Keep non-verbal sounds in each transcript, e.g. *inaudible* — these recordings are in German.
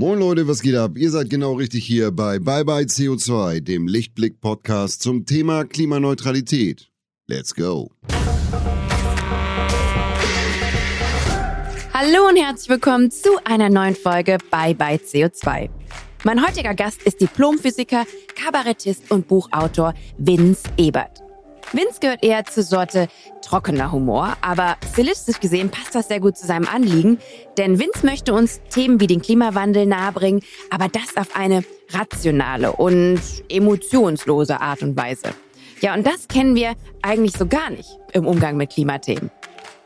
Moin Leute, was geht ab? Ihr seid genau richtig hier bei Bye Bye CO2, dem Lichtblick-Podcast zum Thema Klimaneutralität. Let's go! Hallo und herzlich willkommen zu einer neuen Folge Bye Bye CO2. Mein heutiger Gast ist Diplomphysiker, Kabarettist und Buchautor Vince Ebert. Vince gehört eher zur Sorte trockener Humor, aber stilistisch gesehen passt das sehr gut zu seinem Anliegen, denn Vince möchte uns Themen wie den Klimawandel nahebringen, aber das auf eine rationale und emotionslose Art und Weise. Ja, und das kennen wir eigentlich so gar nicht im Umgang mit Klimathemen.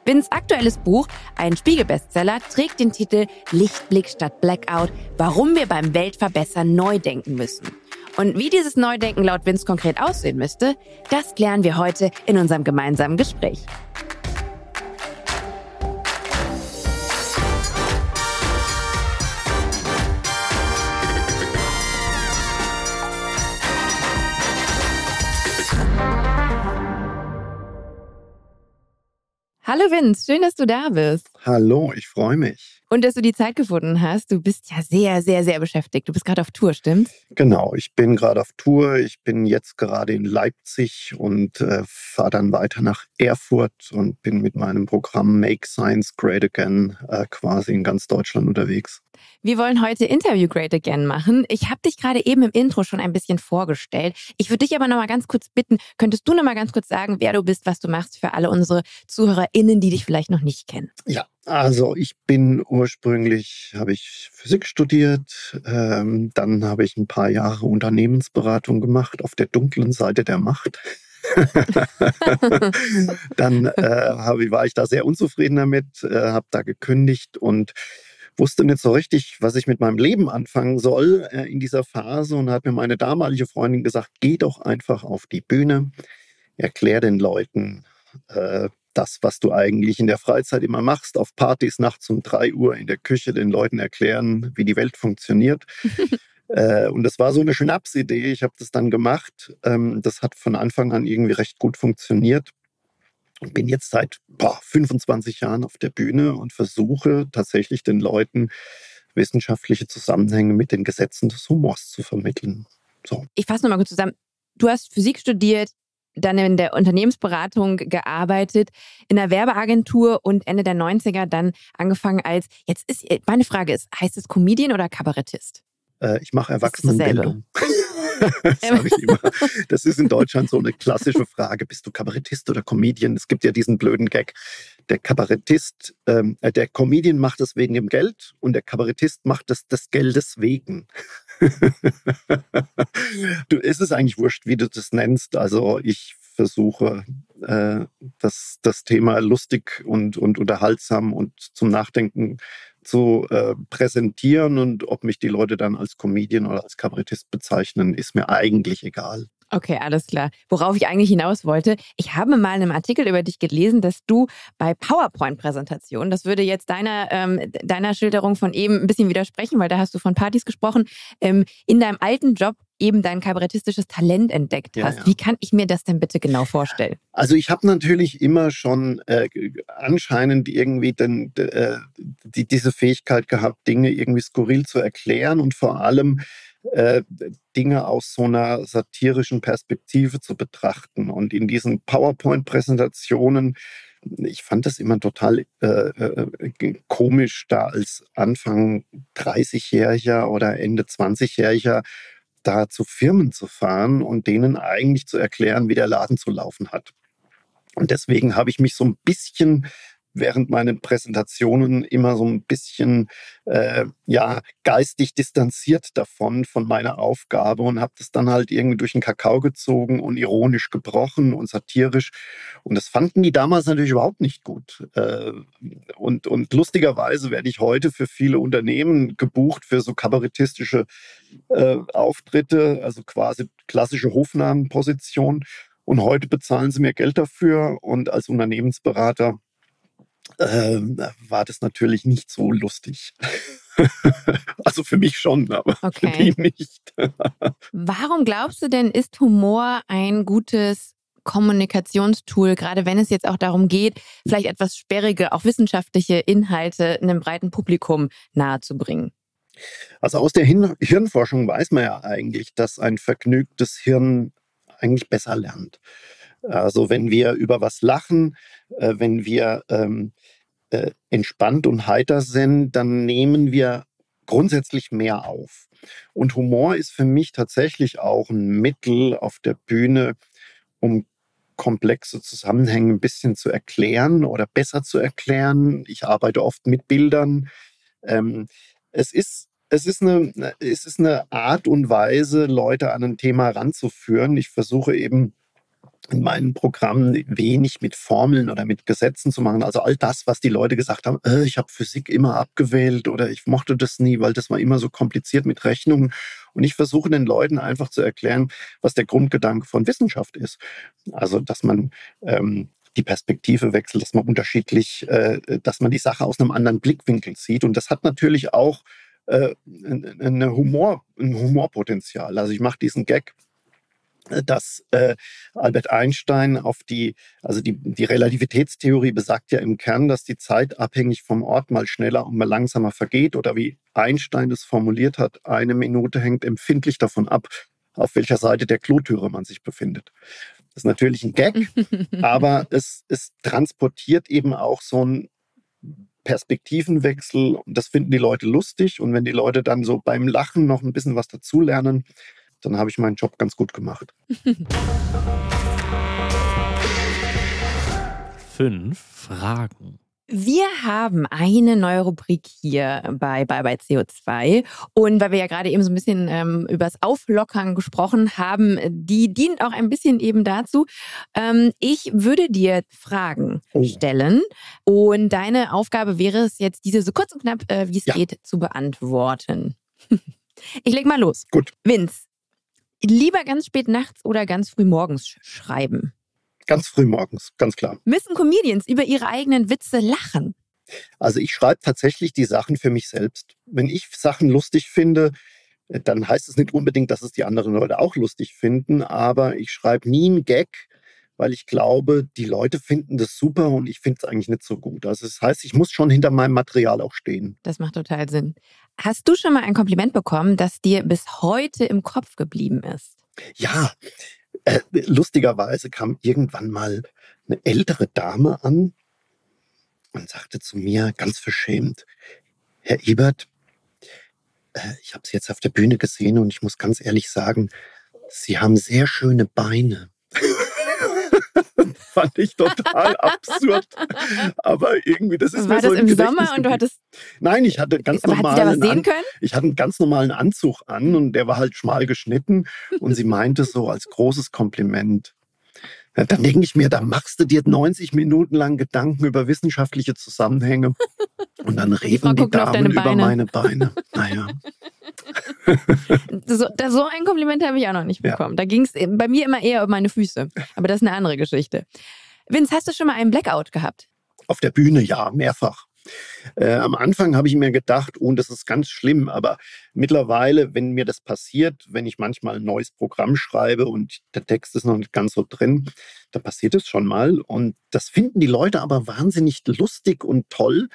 Vins aktuelles Buch, ein Spiegelbestseller, trägt den Titel Lichtblick statt Blackout, warum wir beim Weltverbessern neu denken müssen. Und wie dieses Neudenken laut Vince konkret aussehen müsste, das klären wir heute in unserem gemeinsamen Gespräch. Hallo Vince, schön, dass du da bist. Hallo, ich freue mich. Und dass du die Zeit gefunden hast. Du bist ja sehr, sehr, sehr beschäftigt. Du bist gerade auf Tour, stimmt's? Genau, ich bin gerade auf Tour. Ich bin jetzt gerade in Leipzig und äh, fahre dann weiter nach Erfurt und bin mit meinem Programm Make Science Great Again äh, quasi in ganz Deutschland unterwegs. Wir wollen heute Interview Great Again machen. Ich habe dich gerade eben im Intro schon ein bisschen vorgestellt. Ich würde dich aber noch mal ganz kurz bitten, könntest du noch mal ganz kurz sagen, wer du bist, was du machst für alle unsere ZuhörerInnen, die dich vielleicht noch nicht kennen? Ja, also ich bin ursprünglich, habe ich Physik studiert, ähm, dann habe ich ein paar Jahre Unternehmensberatung gemacht auf der dunklen Seite der Macht. *laughs* dann äh, war ich da sehr unzufrieden damit, äh, habe da gekündigt und wusste nicht so richtig, was ich mit meinem Leben anfangen soll äh, in dieser Phase und hat mir meine damalige Freundin gesagt, geh doch einfach auf die Bühne, erklär den Leuten äh, das, was du eigentlich in der Freizeit immer machst, auf Partys nachts um drei Uhr in der Küche den Leuten erklären, wie die Welt funktioniert. *laughs* äh, und das war so eine Schnapsidee. Ich habe das dann gemacht. Ähm, das hat von Anfang an irgendwie recht gut funktioniert und bin jetzt seit boah, 25 Jahren auf der Bühne und versuche tatsächlich den Leuten wissenschaftliche Zusammenhänge mit den Gesetzen des Humors zu vermitteln. So. Ich fasse nochmal kurz zusammen. Du hast Physik studiert, dann in der Unternehmensberatung gearbeitet, in der Werbeagentur und Ende der 90er dann angefangen als, jetzt ist, meine Frage ist, heißt es Comedian oder Kabarettist? Äh, ich mache Erwachsenenbildung. *laughs* *laughs* Sag ich immer. Das ist in Deutschland so eine klassische Frage. Bist du Kabarettist oder Comedian? Es gibt ja diesen blöden Gag. Der Kabarettist, ähm, äh, der Comedian macht es wegen dem Geld und der Kabarettist macht es des Geldes wegen. *laughs* du, ist es eigentlich wurscht, wie du das nennst. Also ich versuche, äh, das, das Thema lustig und, und unterhaltsam und zum Nachdenken zu äh, präsentieren und ob mich die Leute dann als Comedian oder als Kabarettist bezeichnen, ist mir eigentlich egal. Okay, alles klar. Worauf ich eigentlich hinaus wollte, ich habe mal in einem Artikel über dich gelesen, dass du bei PowerPoint-Präsentationen, das würde jetzt deiner, ähm, deiner Schilderung von eben ein bisschen widersprechen, weil da hast du von Partys gesprochen, ähm, in deinem alten Job eben dein kabarettistisches Talent entdeckt hast. Ja, ja. Wie kann ich mir das denn bitte genau vorstellen? Also ich habe natürlich immer schon äh, anscheinend irgendwie den, äh, die, diese Fähigkeit gehabt, Dinge irgendwie skurril zu erklären und vor allem äh, Dinge aus so einer satirischen Perspektive zu betrachten. Und in diesen PowerPoint-Präsentationen, ich fand das immer total äh, äh, komisch, da als Anfang 30-Jähriger oder Ende 20-Jähriger da zu Firmen zu fahren und denen eigentlich zu erklären, wie der Laden zu laufen hat. Und deswegen habe ich mich so ein bisschen während meinen Präsentationen immer so ein bisschen äh, ja geistig distanziert davon von meiner Aufgabe und habe das dann halt irgendwie durch den Kakao gezogen und ironisch gebrochen und satirisch. Und das fanden die damals natürlich überhaupt nicht gut. Äh, und und lustigerweise werde ich heute für viele Unternehmen gebucht für so kabarettistische äh, Auftritte also quasi klassische Hofnamenposition. Und heute bezahlen sie mir Geld dafür und als Unternehmensberater ähm, war das natürlich nicht so lustig. *laughs* also für mich schon, aber okay. für die nicht. Warum glaubst du denn, ist Humor ein gutes Kommunikationstool, gerade wenn es jetzt auch darum geht, vielleicht etwas sperrige, auch wissenschaftliche Inhalte einem breiten Publikum nahezubringen? Also aus der Hin Hirnforschung weiß man ja eigentlich, dass ein vergnügtes Hirn eigentlich besser lernt. Also wenn wir über was lachen, äh, wenn wir ähm, äh, entspannt und heiter sind, dann nehmen wir grundsätzlich mehr auf. Und Humor ist für mich tatsächlich auch ein Mittel auf der Bühne, um komplexe Zusammenhänge ein bisschen zu erklären oder besser zu erklären. Ich arbeite oft mit Bildern. Ähm, es ist es ist, eine, es ist eine Art und Weise, Leute an ein Thema ranzuführen. Ich versuche eben in meinen Programmen wenig mit Formeln oder mit Gesetzen zu machen. Also all das, was die Leute gesagt haben, äh, ich habe Physik immer abgewählt oder ich mochte das nie, weil das war immer so kompliziert mit Rechnungen. Und ich versuche den Leuten einfach zu erklären, was der Grundgedanke von Wissenschaft ist. Also, dass man ähm, die Perspektive wechselt, dass man unterschiedlich, äh, dass man die Sache aus einem anderen Blickwinkel sieht. Und das hat natürlich auch äh, eine Humor, ein Humorpotenzial. Also ich mache diesen Gag, dass äh, Albert Einstein auf die, also die, die Relativitätstheorie besagt ja im Kern, dass die Zeit abhängig vom Ort mal schneller und mal langsamer vergeht oder wie Einstein es formuliert hat, eine Minute hängt empfindlich davon ab, auf welcher Seite der Klotüre man sich befindet. Das ist natürlich ein Gag, *laughs* aber es, es transportiert eben auch so ein Perspektivenwechsel. Und das finden die Leute lustig. Und wenn die Leute dann so beim Lachen noch ein bisschen was dazulernen, dann habe ich meinen Job ganz gut gemacht. *laughs* Fünf Fragen. Wir haben eine neue Rubrik hier bei Bye Bye CO2. Und weil wir ja gerade eben so ein bisschen ähm, über das Auflockern gesprochen haben, die dient auch ein bisschen eben dazu. Ähm, ich würde dir Fragen oh. stellen. Und deine Aufgabe wäre es jetzt, diese so kurz und knapp, äh, wie es ja. geht, zu beantworten. *laughs* ich leg mal los. Gut. Vince, lieber ganz spät nachts oder ganz früh morgens schreiben? Ganz früh morgens, ganz klar. Müssen Comedians über ihre eigenen Witze lachen? Also ich schreibe tatsächlich die Sachen für mich selbst. Wenn ich Sachen lustig finde, äh, dann heißt es nicht unbedingt, dass es die anderen Leute auch lustig finden, aber ich schreibe nie einen Gag, weil ich glaube, die Leute finden das super und ich finde es eigentlich nicht so gut. Also das heißt, ich muss schon hinter meinem Material auch stehen. Das macht total Sinn. Hast du schon mal ein Kompliment bekommen, das dir bis heute im Kopf geblieben ist? Ja, äh, lustigerweise kam irgendwann mal eine ältere Dame an und sagte zu mir ganz verschämt, Herr Ebert, äh, ich habe Sie jetzt auf der Bühne gesehen und ich muss ganz ehrlich sagen, Sie haben sehr schöne Beine. *laughs* fand ich total absurd. Aber irgendwie, das ist War mir so das im Sommer und du hattest. Nein, ich hatte ganz aber normalen. Hat sie da was sehen können? Ich hatte einen ganz normalen Anzug an und der war halt schmal geschnitten und sie meinte so als großes Kompliment. Ja, dann denke ich mir, da machst du dir 90 Minuten lang Gedanken über wissenschaftliche Zusammenhänge *laughs* und dann reden die, Damen über meine Beine. *laughs* Naja. so, so, ein Kompliment habe ich auch noch nicht bekommen. Ja. Da ging es bei mir immer eher um meine Füße. Aber das ist eine andere Geschichte. Vince, hast du schon mal einen Blackout gehabt? Auf der Bühne, ja, mehrfach. Äh, am Anfang habe ich mir gedacht, oh, das ist ganz schlimm, aber mittlerweile, wenn mir das passiert, wenn ich manchmal ein neues Programm schreibe und der Text ist noch nicht ganz so drin, da passiert es schon mal. Und das finden die Leute aber wahnsinnig lustig und toll,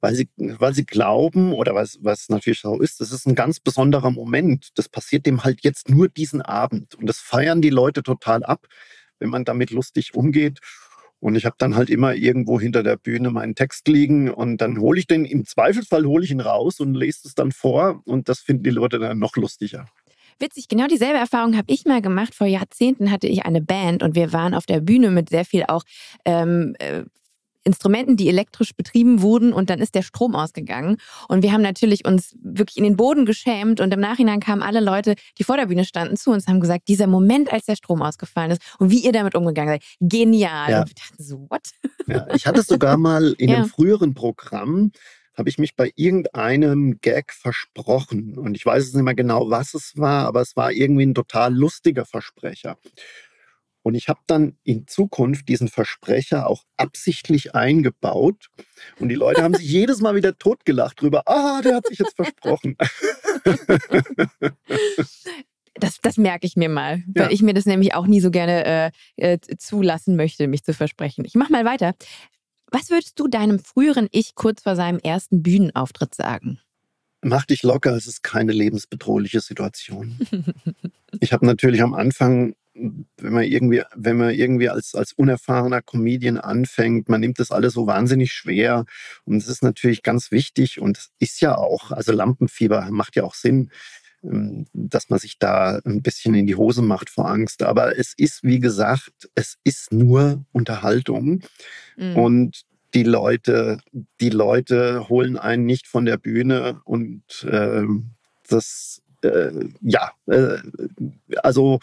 weil sie, weil sie glauben oder was, was natürlich so ist, das ist ein ganz besonderer Moment. Das passiert dem halt jetzt nur diesen Abend. Und das feiern die Leute total ab, wenn man damit lustig umgeht. Und ich habe dann halt immer irgendwo hinter der Bühne meinen Text liegen und dann hole ich den, im Zweifelsfall hole ich ihn raus und lese es dann vor und das finden die Leute dann noch lustiger. Witzig, genau dieselbe Erfahrung habe ich mal gemacht. Vor Jahrzehnten hatte ich eine Band und wir waren auf der Bühne mit sehr viel auch ähm, äh, Instrumenten, die elektrisch betrieben wurden und dann ist der Strom ausgegangen. Und wir haben natürlich uns wirklich in den Boden geschämt und im Nachhinein kamen alle Leute, die vor der Bühne standen, zu uns, haben gesagt, dieser Moment, als der Strom ausgefallen ist und wie ihr damit umgegangen seid, genial. Ja. Und wir dachten so, what? Ja, ich hatte sogar mal in *laughs* ja. einem früheren Programm, habe ich mich bei irgendeinem Gag versprochen. Und ich weiß es nicht mehr genau, was es war, aber es war irgendwie ein total lustiger Versprecher. Und ich habe dann in Zukunft diesen Versprecher auch absichtlich eingebaut. Und die Leute haben sich *laughs* jedes Mal wieder totgelacht drüber. Ah, der hat sich jetzt versprochen. Das, das merke ich mir mal, weil ja. ich mir das nämlich auch nie so gerne äh, äh, zulassen möchte, mich zu versprechen. Ich mache mal weiter. Was würdest du deinem früheren Ich kurz vor seinem ersten Bühnenauftritt sagen? mach dich locker, es ist keine lebensbedrohliche Situation. ich habe natürlich am Anfang, wenn man irgendwie, wenn man irgendwie als, als unerfahrener Comedian anfängt, man nimmt das alles so wahnsinnig schwer. Und es ist natürlich ganz wichtig und es ist ja auch, also Lampenfieber macht ja auch Sinn, ähm, dass man sich da ein bisschen in die Hose macht vor Angst. Aber es ist, wie gesagt, es ist nur Unterhaltung. Mhm. Und die Leute, die Leute holen einen nicht von der Bühne und äh, das, äh, ja, äh, also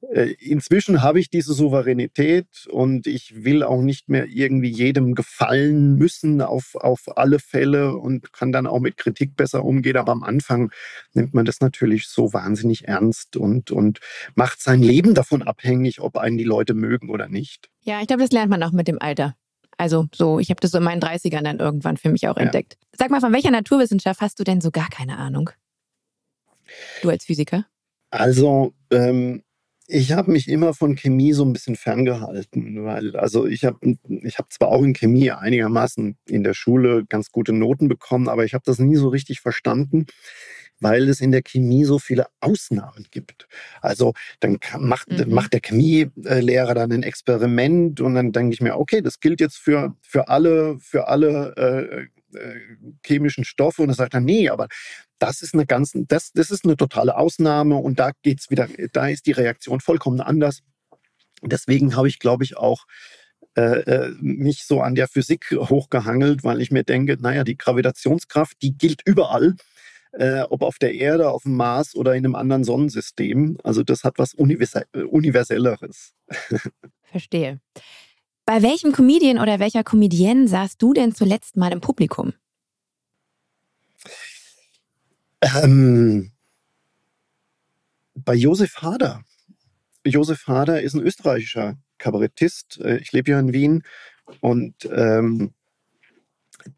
inzwischen habe ich diese Souveränität und ich will auch nicht mehr irgendwie jedem gefallen müssen auf, auf alle Fälle und kann dann auch mit Kritik besser umgehen. Aber am Anfang nimmt man das natürlich so wahnsinnig ernst und, und macht sein Leben davon abhängig, ob einen die Leute mögen oder nicht. Ja, ich glaube, das lernt man auch mit dem Alter. Also so, ich habe das so in meinen 30ern dann irgendwann für mich auch ja. entdeckt. Sag mal, von welcher Naturwissenschaft hast du denn so gar keine Ahnung? Du als Physiker? Also, ähm, ich habe mich immer von Chemie so ein bisschen ferngehalten, weil also ich habe ich hab zwar auch in Chemie einigermaßen in der Schule ganz gute Noten bekommen, aber ich habe das nie so richtig verstanden weil es in der Chemie so viele Ausnahmen gibt. Also dann macht, mhm. macht der Chemielehrer dann ein Experiment und dann denke ich mir, okay, das gilt jetzt für, für alle, für alle äh, äh, chemischen Stoffe und dann sagt er, nee, aber das ist eine ganz, das, das ist eine totale Ausnahme und da geht's wieder, da ist die Reaktion vollkommen anders. Deswegen habe ich, glaube ich, auch äh, äh, mich so an der Physik hochgehangelt, weil ich mir denke, naja, die Gravitationskraft, die gilt überall äh, ob auf der Erde, auf dem Mars oder in einem anderen Sonnensystem. Also das hat was Universe Universelleres. *laughs* Verstehe. Bei welchem Comedian oder welcher Comedienne saßt du denn zuletzt mal im Publikum? Ähm, bei Josef Hader. Josef Hader ist ein österreichischer Kabarettist. Äh, ich lebe ja in Wien und ähm,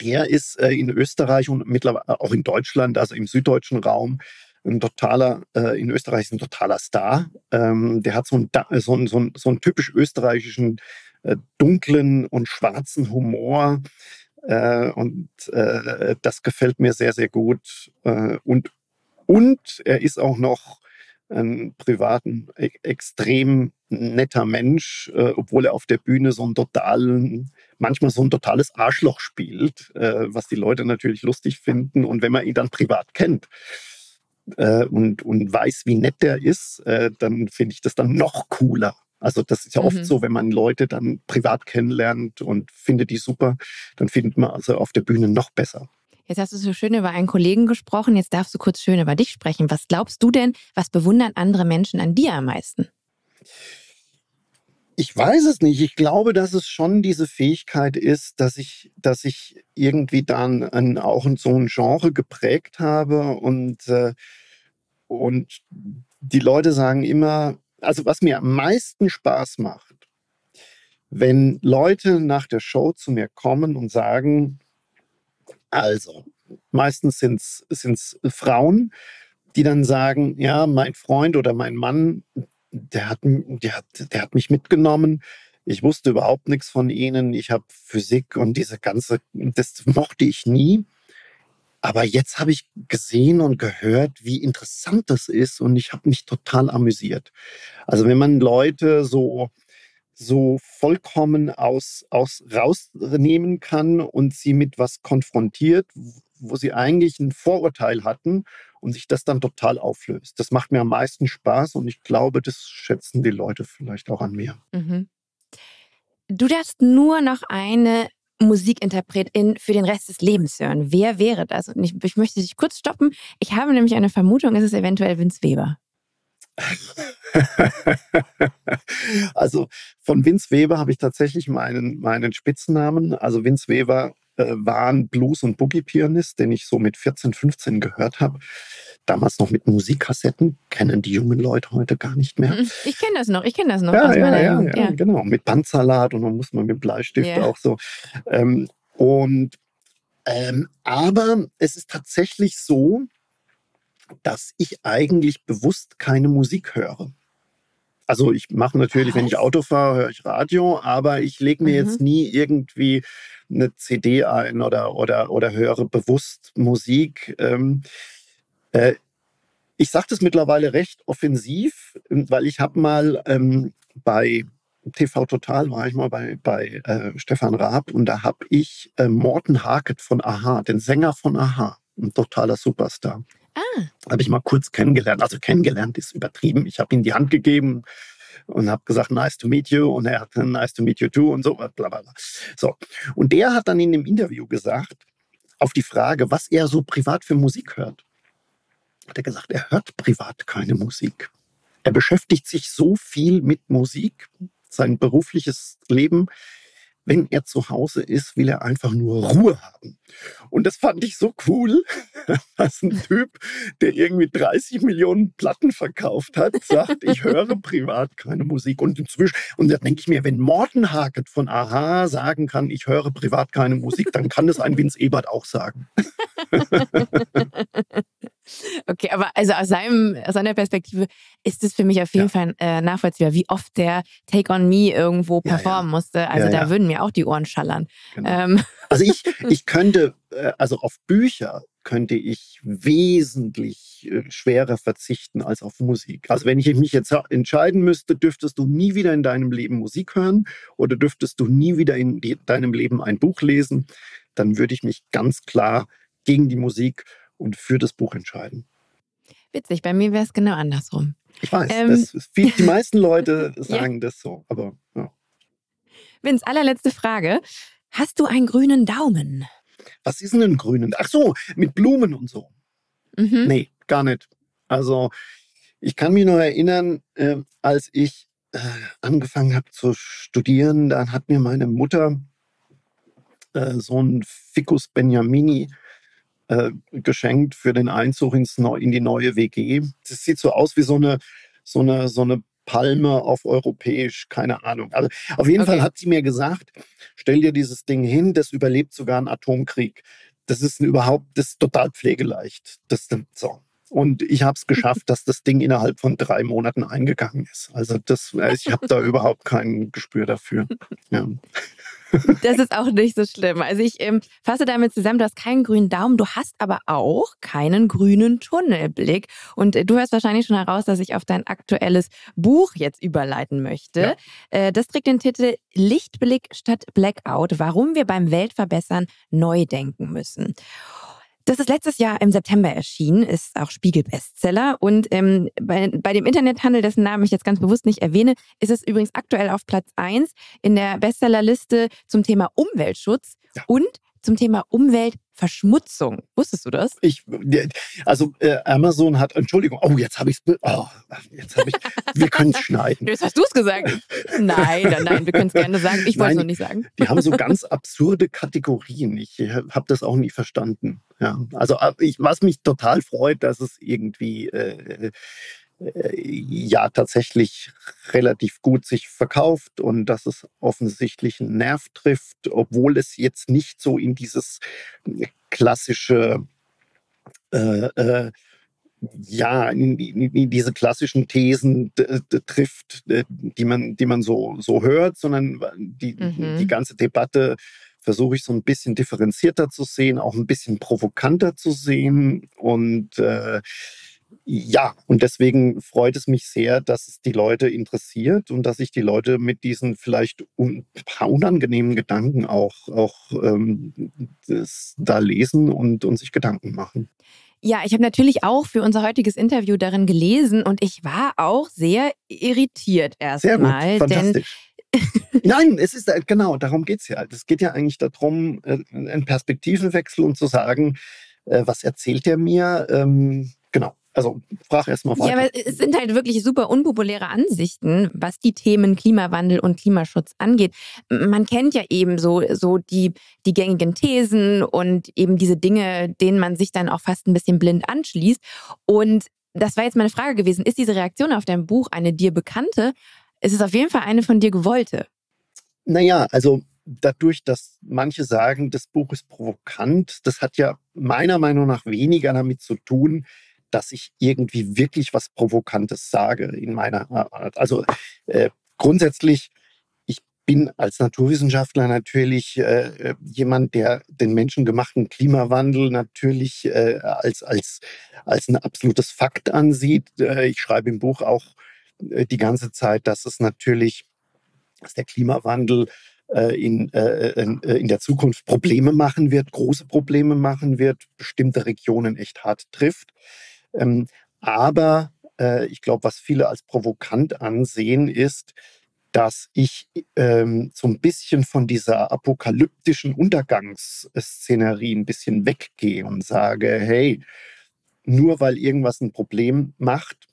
der ist äh, in Österreich und mittlerweile auch in Deutschland, also im süddeutschen Raum, ein totaler, äh, in Österreich ist ein totaler Star. Ähm, der hat so einen, so einen, so einen, so einen typisch österreichischen äh, dunklen und schwarzen Humor. Äh, und äh, das gefällt mir sehr, sehr gut. Äh, und, und er ist auch noch ein privaten, e extrem netter Mensch, äh, obwohl er auf der Bühne so einen totalen, manchmal so ein totales Arschloch spielt, was die Leute natürlich lustig finden. Und wenn man ihn dann privat kennt und, und weiß, wie nett der ist, dann finde ich das dann noch cooler. Also das ist ja oft mhm. so, wenn man Leute dann privat kennenlernt und findet die super, dann findet man also auf der Bühne noch besser. Jetzt hast du so schön über einen Kollegen gesprochen, jetzt darfst du kurz schön über dich sprechen. Was glaubst du denn, was bewundern andere Menschen an dir am meisten? Ich weiß es nicht. Ich glaube, dass es schon diese Fähigkeit ist, dass ich, dass ich irgendwie dann ein, auch in so ein Genre geprägt habe und, äh, und die Leute sagen immer, also was mir am meisten Spaß macht, wenn Leute nach der Show zu mir kommen und sagen, also, meistens sind es Frauen, die dann sagen, ja, mein Freund oder mein Mann, der hat, der hat, der hat mich mitgenommen. Ich wusste überhaupt nichts von ihnen. Ich habe Physik und diese ganze, das mochte ich nie. Aber jetzt habe ich gesehen und gehört, wie interessant das ist und ich habe mich total amüsiert. Also wenn man Leute so so vollkommen aus, aus rausnehmen kann und sie mit was konfrontiert, wo sie eigentlich ein Vorurteil hatten und sich das dann total auflöst. Das macht mir am meisten Spaß und ich glaube, das schätzen die Leute vielleicht auch an mir. Mhm. Du darfst nur noch eine Musikinterpretin für den Rest des Lebens hören. Wer wäre das? Und ich, ich möchte dich kurz stoppen. Ich habe nämlich eine Vermutung, es ist eventuell Vince Weber. *laughs* also von Vince Weber habe ich tatsächlich meinen, meinen Spitznamen. Also Vince Weber äh, war ein Blues- und Boogie-Pianist, den ich so mit 14, 15 gehört habe. Damals noch mit Musikkassetten, kennen die jungen Leute heute gar nicht mehr. Mhm. Ich kenne das noch, ich kenne das noch. Ja, ja, ja, ja, genau. Mit Bandsalat und dann muss man mit Bleistift yeah. auch so. Ähm, und ähm, aber es ist tatsächlich so, dass ich eigentlich bewusst keine Musik höre. Also ich mache natürlich, wenn ich Auto fahre, höre ich Radio, aber ich lege mir mhm. jetzt nie irgendwie eine CD ein oder, oder, oder höre bewusst Musik. Ähm, äh, ich sage das mittlerweile recht offensiv, weil ich habe mal ähm, bei TV Total war ich mal bei, bei äh, Stefan Raab und da habe ich äh, Morten Harket von Aha, den Sänger von Aha, ein totaler Superstar. Ah. Habe ich mal kurz kennengelernt. Also kennengelernt ist übertrieben. Ich habe ihm die Hand gegeben und habe gesagt, nice to meet you. Und er hat nice to meet you too und so. Bla bla bla. So. Und der hat dann in dem Interview gesagt, auf die Frage, was er so privat für Musik hört, hat er gesagt, er hört privat keine Musik. Er beschäftigt sich so viel mit Musik, sein berufliches Leben. Wenn er zu Hause ist, will er einfach nur Ruhe haben. Und das fand ich so cool, *laughs* dass ein Typ, der irgendwie 30 Millionen Platten verkauft hat, sagt, ich höre privat keine Musik. Und inzwischen, und da denke ich mir, wenn Morten Hackett von Aha sagen kann, ich höre privat keine Musik, dann kann das ein Vince Ebert auch sagen. *laughs* Okay, aber also aus, seinem, aus seiner Perspektive ist es für mich auf jeden ja. Fall äh, nachvollziehbar, wie oft der Take on Me irgendwo performen ja, ja. musste. Also da würden mir auch die Ohren schallern. Genau. Ähm. Also ich, *laughs* ich könnte, äh, also auf Bücher könnte ich wesentlich äh, schwerer verzichten als auf Musik. Also wenn ich mich jetzt entscheiden müsste, dürftest du nie wieder in deinem Leben Musik hören oder dürftest du nie wieder in deinem Leben ein Buch lesen, dann würde ich mich ganz klar gegen die Musik und für das Buch entscheiden. Witzig, bei mir wäre es genau andersrum. Ich weiß, ähm, viel, die meisten *laughs* Leute sagen ja. das so, aber ja. Vince, allerletzte Frage. Hast du einen grünen Daumen? Was ist denn ein grünen? Ach so, mit Blumen und so. Mhm. Nee, gar nicht. Also, ich kann mich noch erinnern, äh, als ich äh, angefangen habe zu studieren, dann hat mir meine Mutter äh, so ein Ficus Benjamini äh, geschenkt für den Einzug ins Neu in die neue WG. Das sieht so aus wie so eine, so eine, so eine Palme auf europäisch, keine Ahnung. Also auf jeden okay. Fall hat sie mir gesagt, stell dir dieses Ding hin, das überlebt sogar einen Atomkrieg. Das ist überhaupt, das ist total pflegeleicht. Das so. Und ich habe es geschafft, dass das Ding innerhalb von drei Monaten eingegangen ist. Also das, ich habe da *laughs* überhaupt kein Gespür dafür. Ja. Das ist auch nicht so schlimm. Also ich ähm, fasse damit zusammen, du hast keinen grünen Daumen, du hast aber auch keinen grünen Tunnelblick. Und äh, du hörst wahrscheinlich schon heraus, dass ich auf dein aktuelles Buch jetzt überleiten möchte. Ja. Äh, das trägt den Titel Lichtblick statt Blackout, warum wir beim Weltverbessern neu denken müssen. Das ist letztes Jahr im September erschienen, ist auch Spiegel-Bestseller. Und ähm, bei, bei dem Internethandel, dessen Namen ich jetzt ganz bewusst nicht erwähne, ist es übrigens aktuell auf Platz 1 in der Bestsellerliste zum Thema Umweltschutz ja. und zum Thema Umweltverschmutzung. Wusstest du das? Ich, also äh, Amazon hat, Entschuldigung, oh, jetzt habe ich es, oh, jetzt habe ich, wir können es schneiden. Jetzt hast du es gesagt. Nein, nein, nein, wir können es gerne sagen. Ich wollte es noch nicht sagen. Die haben so ganz absurde Kategorien. Ich äh, habe das auch nie verstanden. Ja, also äh, ich, was mich total freut, dass es irgendwie äh, ja tatsächlich relativ gut sich verkauft und dass es offensichtlich einen Nerv trifft, obwohl es jetzt nicht so in dieses klassische äh, äh, ja, in, in, in, diese klassischen Thesen trifft, die man, die man so, so hört, sondern die, mhm. die ganze Debatte versuche ich so ein bisschen differenzierter zu sehen, auch ein bisschen provokanter zu sehen und äh, ja, und deswegen freut es mich sehr, dass es die Leute interessiert und dass sich die Leute mit diesen vielleicht un paar unangenehmen Gedanken auch, auch ähm, da lesen und, und sich Gedanken machen. Ja, ich habe natürlich auch für unser heutiges Interview darin gelesen und ich war auch sehr irritiert erstmal. Fantastisch. *laughs* Nein, es ist äh, genau, darum geht es ja. Es geht ja eigentlich darum, äh, einen Perspektivenwechsel und zu sagen, äh, was erzählt er mir? Ähm, genau. Also frag erst mal weiter. Ja, aber es sind halt wirklich super unpopuläre Ansichten, was die Themen Klimawandel und Klimaschutz angeht. Man kennt ja eben so, so die, die gängigen Thesen und eben diese Dinge, denen man sich dann auch fast ein bisschen blind anschließt. Und das war jetzt meine Frage gewesen. Ist diese Reaktion auf dein Buch eine dir bekannte? Es ist auf jeden Fall eine von dir gewollte. Naja, also dadurch, dass manche sagen, das Buch ist provokant, das hat ja meiner Meinung nach weniger damit zu tun, dass ich irgendwie wirklich was Provokantes sage in meiner Art. Also äh, grundsätzlich, ich bin als Naturwissenschaftler natürlich äh, jemand, der den menschengemachten Klimawandel natürlich äh, als, als, als ein absolutes Fakt ansieht. Äh, ich schreibe im Buch auch äh, die ganze Zeit, dass es natürlich, dass der Klimawandel äh, in, äh, in der Zukunft Probleme machen wird, große Probleme machen wird, bestimmte Regionen echt hart trifft. Ähm, aber ich glaube, was viele als provokant ansehen, ist, dass ich ähm, so ein bisschen von dieser apokalyptischen Untergangsszenerie ein bisschen weggehe und sage, hey, nur weil irgendwas ein Problem macht,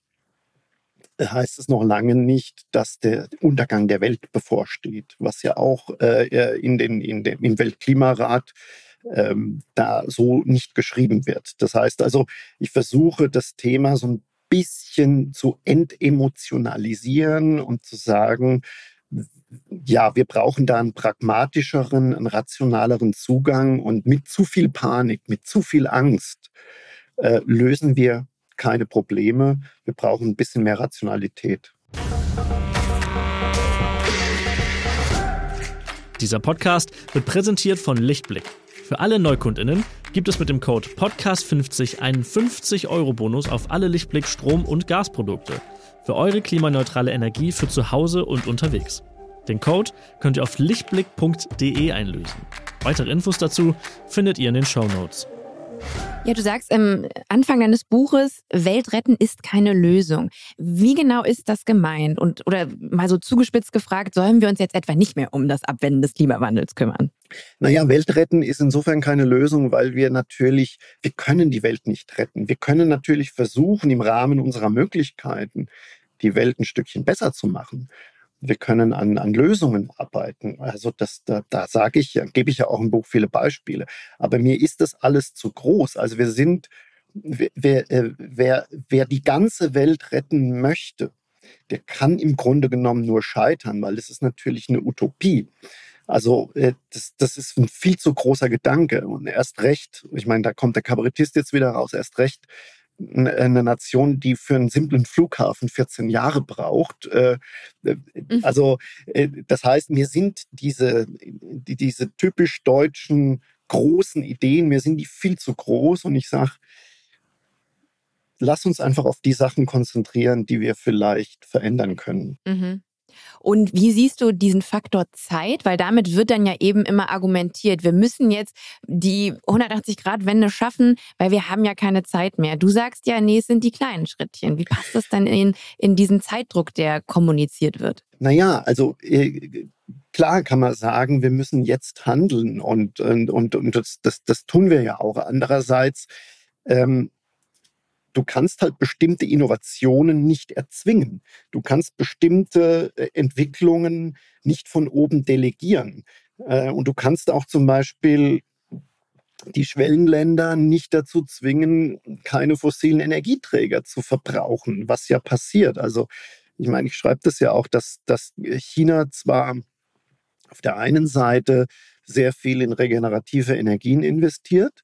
heißt es noch lange nicht, dass der Untergang der Welt bevorsteht, was ja auch äh, in den, in dem, im Weltklimarat ähm, da so nicht geschrieben wird. Das heißt also, ich versuche das Thema so ein bisschen zu entemotionalisieren und zu sagen, ja, wir brauchen da einen pragmatischeren, einen rationaleren Zugang und mit zu viel Panik, mit zu viel Angst äh, lösen wir keine Probleme. Wir brauchen ein bisschen mehr Rationalität. Dieser Podcast wird präsentiert von Lichtblick. Für alle Neukundinnen gibt es mit dem Code Podcast50 einen 50-Euro-Bonus auf alle Lichtblick Strom- und Gasprodukte für eure klimaneutrale Energie für zu Hause und unterwegs. Den Code könnt ihr auf lichtblick.de einlösen. Weitere Infos dazu findet ihr in den Show Notes. Ja, du sagst im Anfang deines Buches, Welt retten ist keine Lösung. Wie genau ist das gemeint? Und oder mal so zugespitzt gefragt, sollen wir uns jetzt etwa nicht mehr um das Abwenden des Klimawandels kümmern? Naja, Welt retten ist insofern keine Lösung, weil wir natürlich, wir können die Welt nicht retten. Wir können natürlich versuchen, im Rahmen unserer Möglichkeiten die Welt ein Stückchen besser zu machen wir können an, an Lösungen arbeiten. Also das, da, da sage ich, gebe ich ja auch im Buch viele Beispiele. Aber mir ist das alles zu groß. Also wir sind, wer, äh, wer, wer die ganze Welt retten möchte, der kann im Grunde genommen nur scheitern, weil es ist natürlich eine Utopie. Also äh, das, das ist ein viel zu großer Gedanke. Und erst recht, ich meine, da kommt der Kabarettist jetzt wieder raus, erst recht, eine Nation, die für einen simplen Flughafen 14 Jahre braucht. Äh, äh, mhm. Also das heißt, mir sind diese, diese typisch deutschen großen Ideen, mir sind die viel zu groß und ich sage, lass uns einfach auf die Sachen konzentrieren, die wir vielleicht verändern können. Mhm. Und wie siehst du diesen Faktor Zeit? Weil damit wird dann ja eben immer argumentiert, wir müssen jetzt die 180-Grad-Wende schaffen, weil wir haben ja keine Zeit mehr. Du sagst ja, nee, es sind die kleinen Schrittchen. Wie passt das dann in, in diesen Zeitdruck, der kommuniziert wird? Naja, also äh, klar kann man sagen, wir müssen jetzt handeln und, und, und, das, das, das tun wir ja auch. Andererseits ähm, du kannst halt bestimmte Innovationen nicht erzwingen. Du kannst bestimmte äh, Entwicklungen nicht von oben delegieren. Äh, und du kannst auch zum Beispiel die Schwellenländer nicht dazu zwingen, keine fossilen Energieträger zu verbrauchen, was ja passiert. Also ich meine, ich schreibe das ja auch, dass, dass China zwar auf der einen Seite sehr viel in regenerative Energien investiert,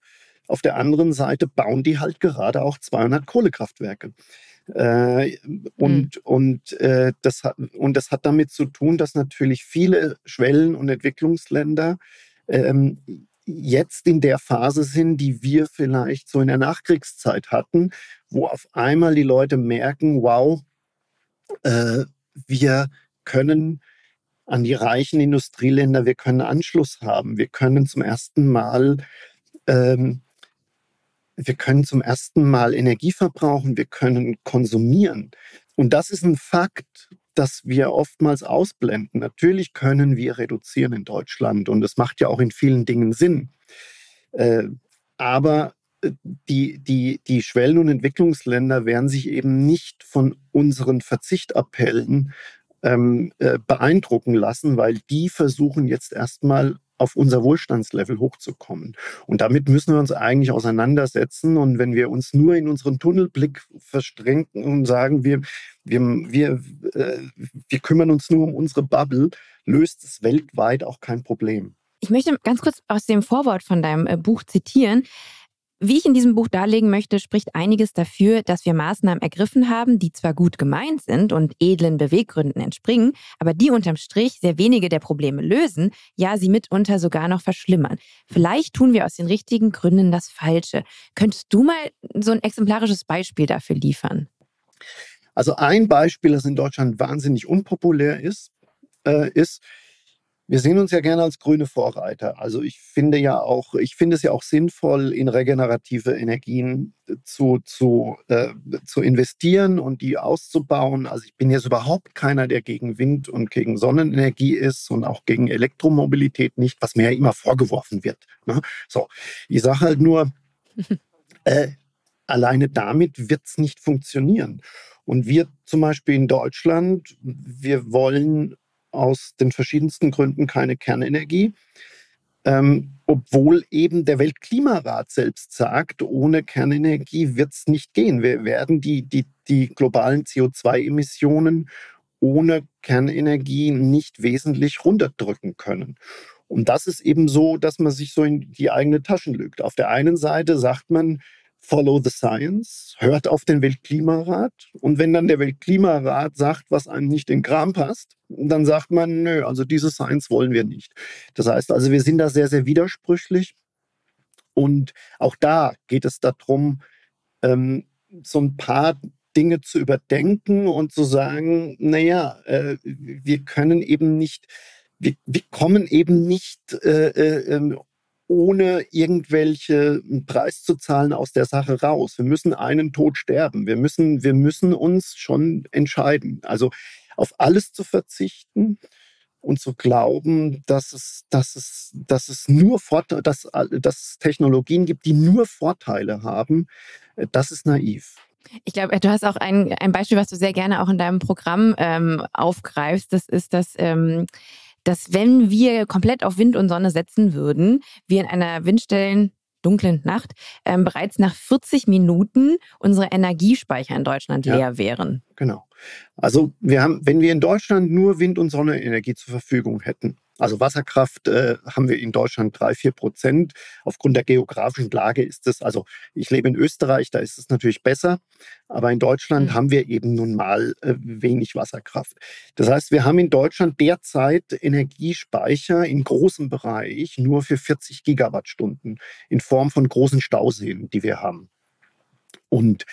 auf der anderen Seite bauen die halt gerade auch 200 Kohlekraftwerke. Äh, und, mhm. und, äh, das hat, und das hat damit zu tun, dass natürlich viele Schwellen- und Entwicklungsländer ähm, jetzt in der Phase sind, die wir vielleicht so in der Nachkriegszeit hatten, wo auf einmal die Leute merken, wow, äh, wir können an die reichen Industrieländer, wir können Anschluss haben, wir können zum ersten Mal ähm, wir können zum ersten Mal Energie verbrauchen, wir können konsumieren. Und das ist ein Fakt, das wir oftmals ausblenden. Natürlich können wir reduzieren in Deutschland und das macht ja auch in vielen Dingen Sinn. Äh, aber äh, die, die, die Schwellen- und Entwicklungsländer werden sich eben nicht von unseren Verzichtappellen ähm, äh, beeindrucken lassen, weil die versuchen jetzt erstmal auf unser Wohlstandslevel hochzukommen. Und damit müssen wir uns eigentlich auseinandersetzen. Und wenn wir uns nur in unseren Tunnelblick verstrengen und sagen, wir, wir, wir, äh, wir kümmern uns nur um unsere Bubble, löst es weltweit auch kein Problem. Ich möchte ganz kurz aus dem Vorwort von deinem äh, Buch zitieren. Wie ich in diesem Buch darlegen möchte, spricht einiges dafür, dass wir Maßnahmen ergriffen haben, die zwar gut gemeint sind und edlen Beweggründen entspringen, aber die unterm Strich sehr wenige der Probleme lösen, ja sie mitunter sogar noch verschlimmern. Vielleicht tun wir aus den richtigen Gründen das Falsche. Könntest du mal so ein exemplarisches Beispiel dafür liefern? Also ein Beispiel, das in Deutschland wahnsinnig unpopulär ist, äh, ist, wir sehen uns ja gerne als grüne Vorreiter. Also ich finde ja auch, ich finde es ja auch sinnvoll, in regenerative Energien zu, zu, äh, zu investieren und die auszubauen. Also ich bin jetzt überhaupt keiner, der gegen Wind und gegen Sonnenenergie ist und auch gegen Elektromobilität nicht, was mir ja immer vorgeworfen wird. Ne? So, ich sage halt nur, *laughs* äh, alleine damit wird es nicht funktionieren. Und wir zum Beispiel in Deutschland, wir wollen aus den verschiedensten Gründen keine Kernenergie. Ähm, obwohl eben der Weltklimarat selbst sagt, ohne Kernenergie wird es nicht gehen. Wir werden die, die, die globalen CO2-Emissionen ohne Kernenergie nicht wesentlich runterdrücken können. Und das ist eben so, dass man sich so in die eigene Taschen lügt. Auf der einen Seite sagt man, follow the science, hört auf den Weltklimarat. Und wenn dann der Weltklimarat sagt, was einem nicht in Kram passt, dann sagt man, nö, also diese Science wollen wir nicht. Das heißt also, wir sind da sehr, sehr widersprüchlich. Und auch da geht es darum, ähm, so ein paar Dinge zu überdenken und zu sagen, naja, äh, wir können eben nicht, wir, wir kommen eben nicht äh, äh, ähm, ohne irgendwelche Preis zu zahlen aus der Sache raus. Wir müssen einen Tod sterben. Wir müssen, wir müssen uns schon entscheiden. Also auf alles zu verzichten und zu glauben, dass es, dass es, dass es nur Vorteile, dass, dass es Technologien gibt, die nur Vorteile haben, das ist naiv. Ich glaube, du hast auch ein, ein Beispiel, was du sehr gerne auch in deinem Programm ähm, aufgreifst. Das ist das ähm, dass wenn wir komplett auf Wind und Sonne setzen würden, wir in einer windstellen dunklen Nacht ähm, bereits nach 40 Minuten unsere Energiespeicher in Deutschland ja, leer wären. Genau. Also wir haben, wenn wir in Deutschland nur Wind- und Sonnenenergie zur Verfügung hätten, also Wasserkraft äh, haben wir in Deutschland drei, vier Prozent. Aufgrund der geografischen Lage ist es, also ich lebe in Österreich, da ist es natürlich besser, aber in Deutschland mhm. haben wir eben nun mal äh, wenig Wasserkraft. Das heißt, wir haben in Deutschland derzeit Energiespeicher in großem Bereich nur für 40 Gigawattstunden in Form von großen Stauseen, die wir haben. Und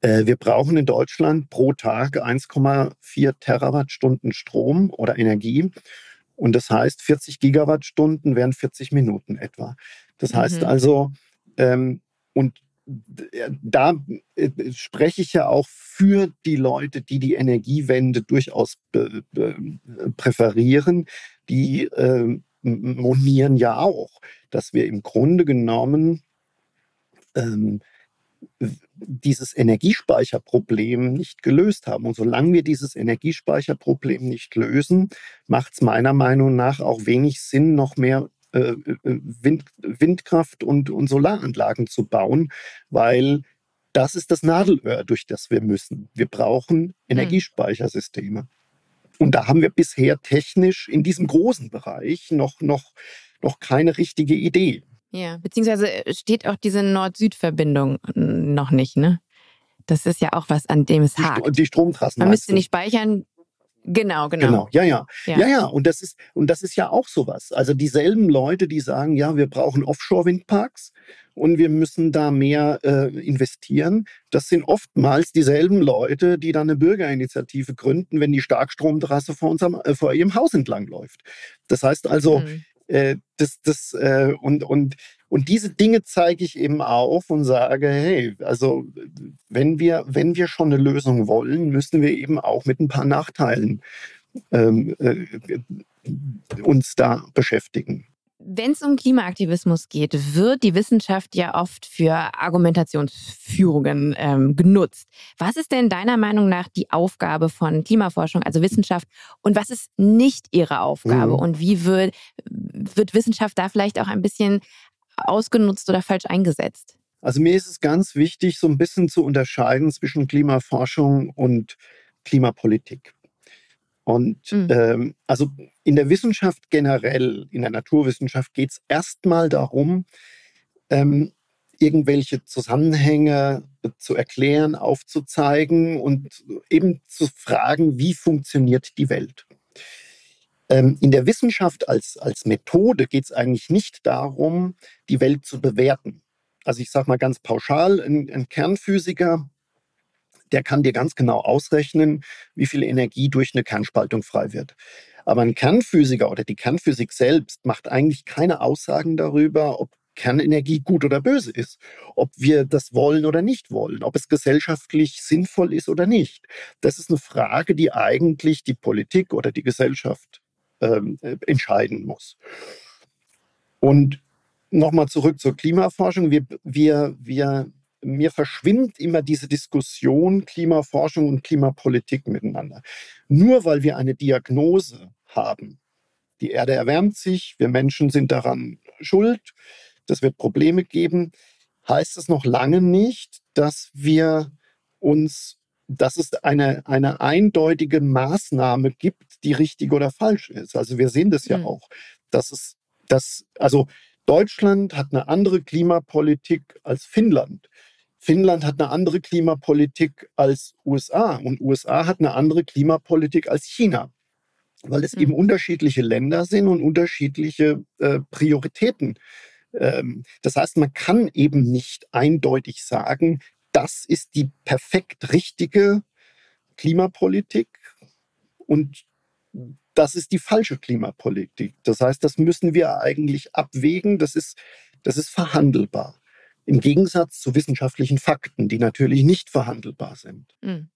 äh, wir brauchen in Deutschland pro Tag 1,4 Terawattstunden Strom oder Energie. Und das heißt, 40 Gigawattstunden wären 40 Minuten etwa. Das heißt mhm. also, ähm, und da äh, spreche ich ja auch für die Leute, die die Energiewende durchaus präferieren. Die äh, monieren ja auch, dass wir im Grunde genommen ähm, dieses Energiespeicherproblem nicht gelöst haben. Und solange wir dieses Energiespeicherproblem nicht lösen, macht es meiner Meinung nach auch wenig Sinn, noch mehr äh, äh, Wind, Windkraft und, und Solaranlagen zu bauen, weil das ist das Nadelöhr, durch das wir müssen. Wir brauchen. Energiespeichersysteme. Und da haben wir bisher technisch in diesem großen Bereich noch, noch, noch keine richtige Idee. Ja, beziehungsweise äh, steht auch diese Nord-Süd-Verbindung noch nicht, ne? Das ist ja auch was, an dem es hakt. Die, die Stromtrassen. Man müsste nicht speichern. Genau, genau. Genau, ja, ja, ja. Ja, ja. Und das ist, und das ist ja auch sowas. Also dieselben Leute, die sagen, ja, wir brauchen Offshore-Windparks und wir müssen da mehr äh, investieren. Das sind oftmals dieselben Leute, die dann eine Bürgerinitiative gründen, wenn die Starkstromtrasse vor, unserem, äh, vor ihrem Haus entlang läuft. Das heißt also, mhm. Äh, das, das, äh, und, und, und diese Dinge zeige ich eben auf und sage, hey, also wenn wir, wenn wir schon eine Lösung wollen, müssen wir eben auch mit ein paar Nachteilen ähm, äh, uns da beschäftigen. Wenn es um Klimaaktivismus geht, wird die Wissenschaft ja oft für Argumentationsführungen ähm, genutzt. Was ist denn deiner Meinung nach die Aufgabe von Klimaforschung, also Wissenschaft, und was ist nicht ihre Aufgabe? Mhm. Und wie wird, wird Wissenschaft da vielleicht auch ein bisschen ausgenutzt oder falsch eingesetzt? Also mir ist es ganz wichtig, so ein bisschen zu unterscheiden zwischen Klimaforschung und Klimapolitik. Und mhm. ähm, also in der Wissenschaft generell, in der Naturwissenschaft geht es erstmal darum, ähm, irgendwelche Zusammenhänge zu erklären, aufzuzeigen und eben zu fragen, wie funktioniert die Welt. Ähm, in der Wissenschaft als, als Methode geht es eigentlich nicht darum, die Welt zu bewerten. Also ich sage mal ganz pauschal, ein, ein Kernphysiker, der kann dir ganz genau ausrechnen, wie viel Energie durch eine Kernspaltung frei wird. Aber ein Kernphysiker oder die Kernphysik selbst macht eigentlich keine Aussagen darüber, ob Kernenergie gut oder böse ist, ob wir das wollen oder nicht wollen, ob es gesellschaftlich sinnvoll ist oder nicht. Das ist eine Frage, die eigentlich die Politik oder die Gesellschaft ähm, äh, entscheiden muss. Und nochmal zurück zur Klimaforschung. Wir, wir, wir, mir verschwimmt immer diese Diskussion Klimaforschung und Klimapolitik miteinander. Nur weil wir eine Diagnose haben, die Erde erwärmt sich, wir Menschen sind daran schuld, das wird Probleme geben, heißt es noch lange nicht, dass wir uns, dass es eine, eine eindeutige Maßnahme gibt, die richtig oder falsch ist. Also wir sehen das ja mhm. auch, dass es, dass, also Deutschland hat eine andere Klimapolitik als Finnland. Finnland hat eine andere Klimapolitik als USA und USA hat eine andere Klimapolitik als China, weil es mhm. eben unterschiedliche Länder sind und unterschiedliche äh, Prioritäten ähm, das heißt, man kann eben nicht eindeutig sagen, das ist die perfekt richtige Klimapolitik und das ist die falsche Klimapolitik. Das heißt, das müssen wir eigentlich abwägen. Das ist, das ist verhandelbar. Im Gegensatz zu wissenschaftlichen Fakten, die natürlich nicht verhandelbar sind. Hm.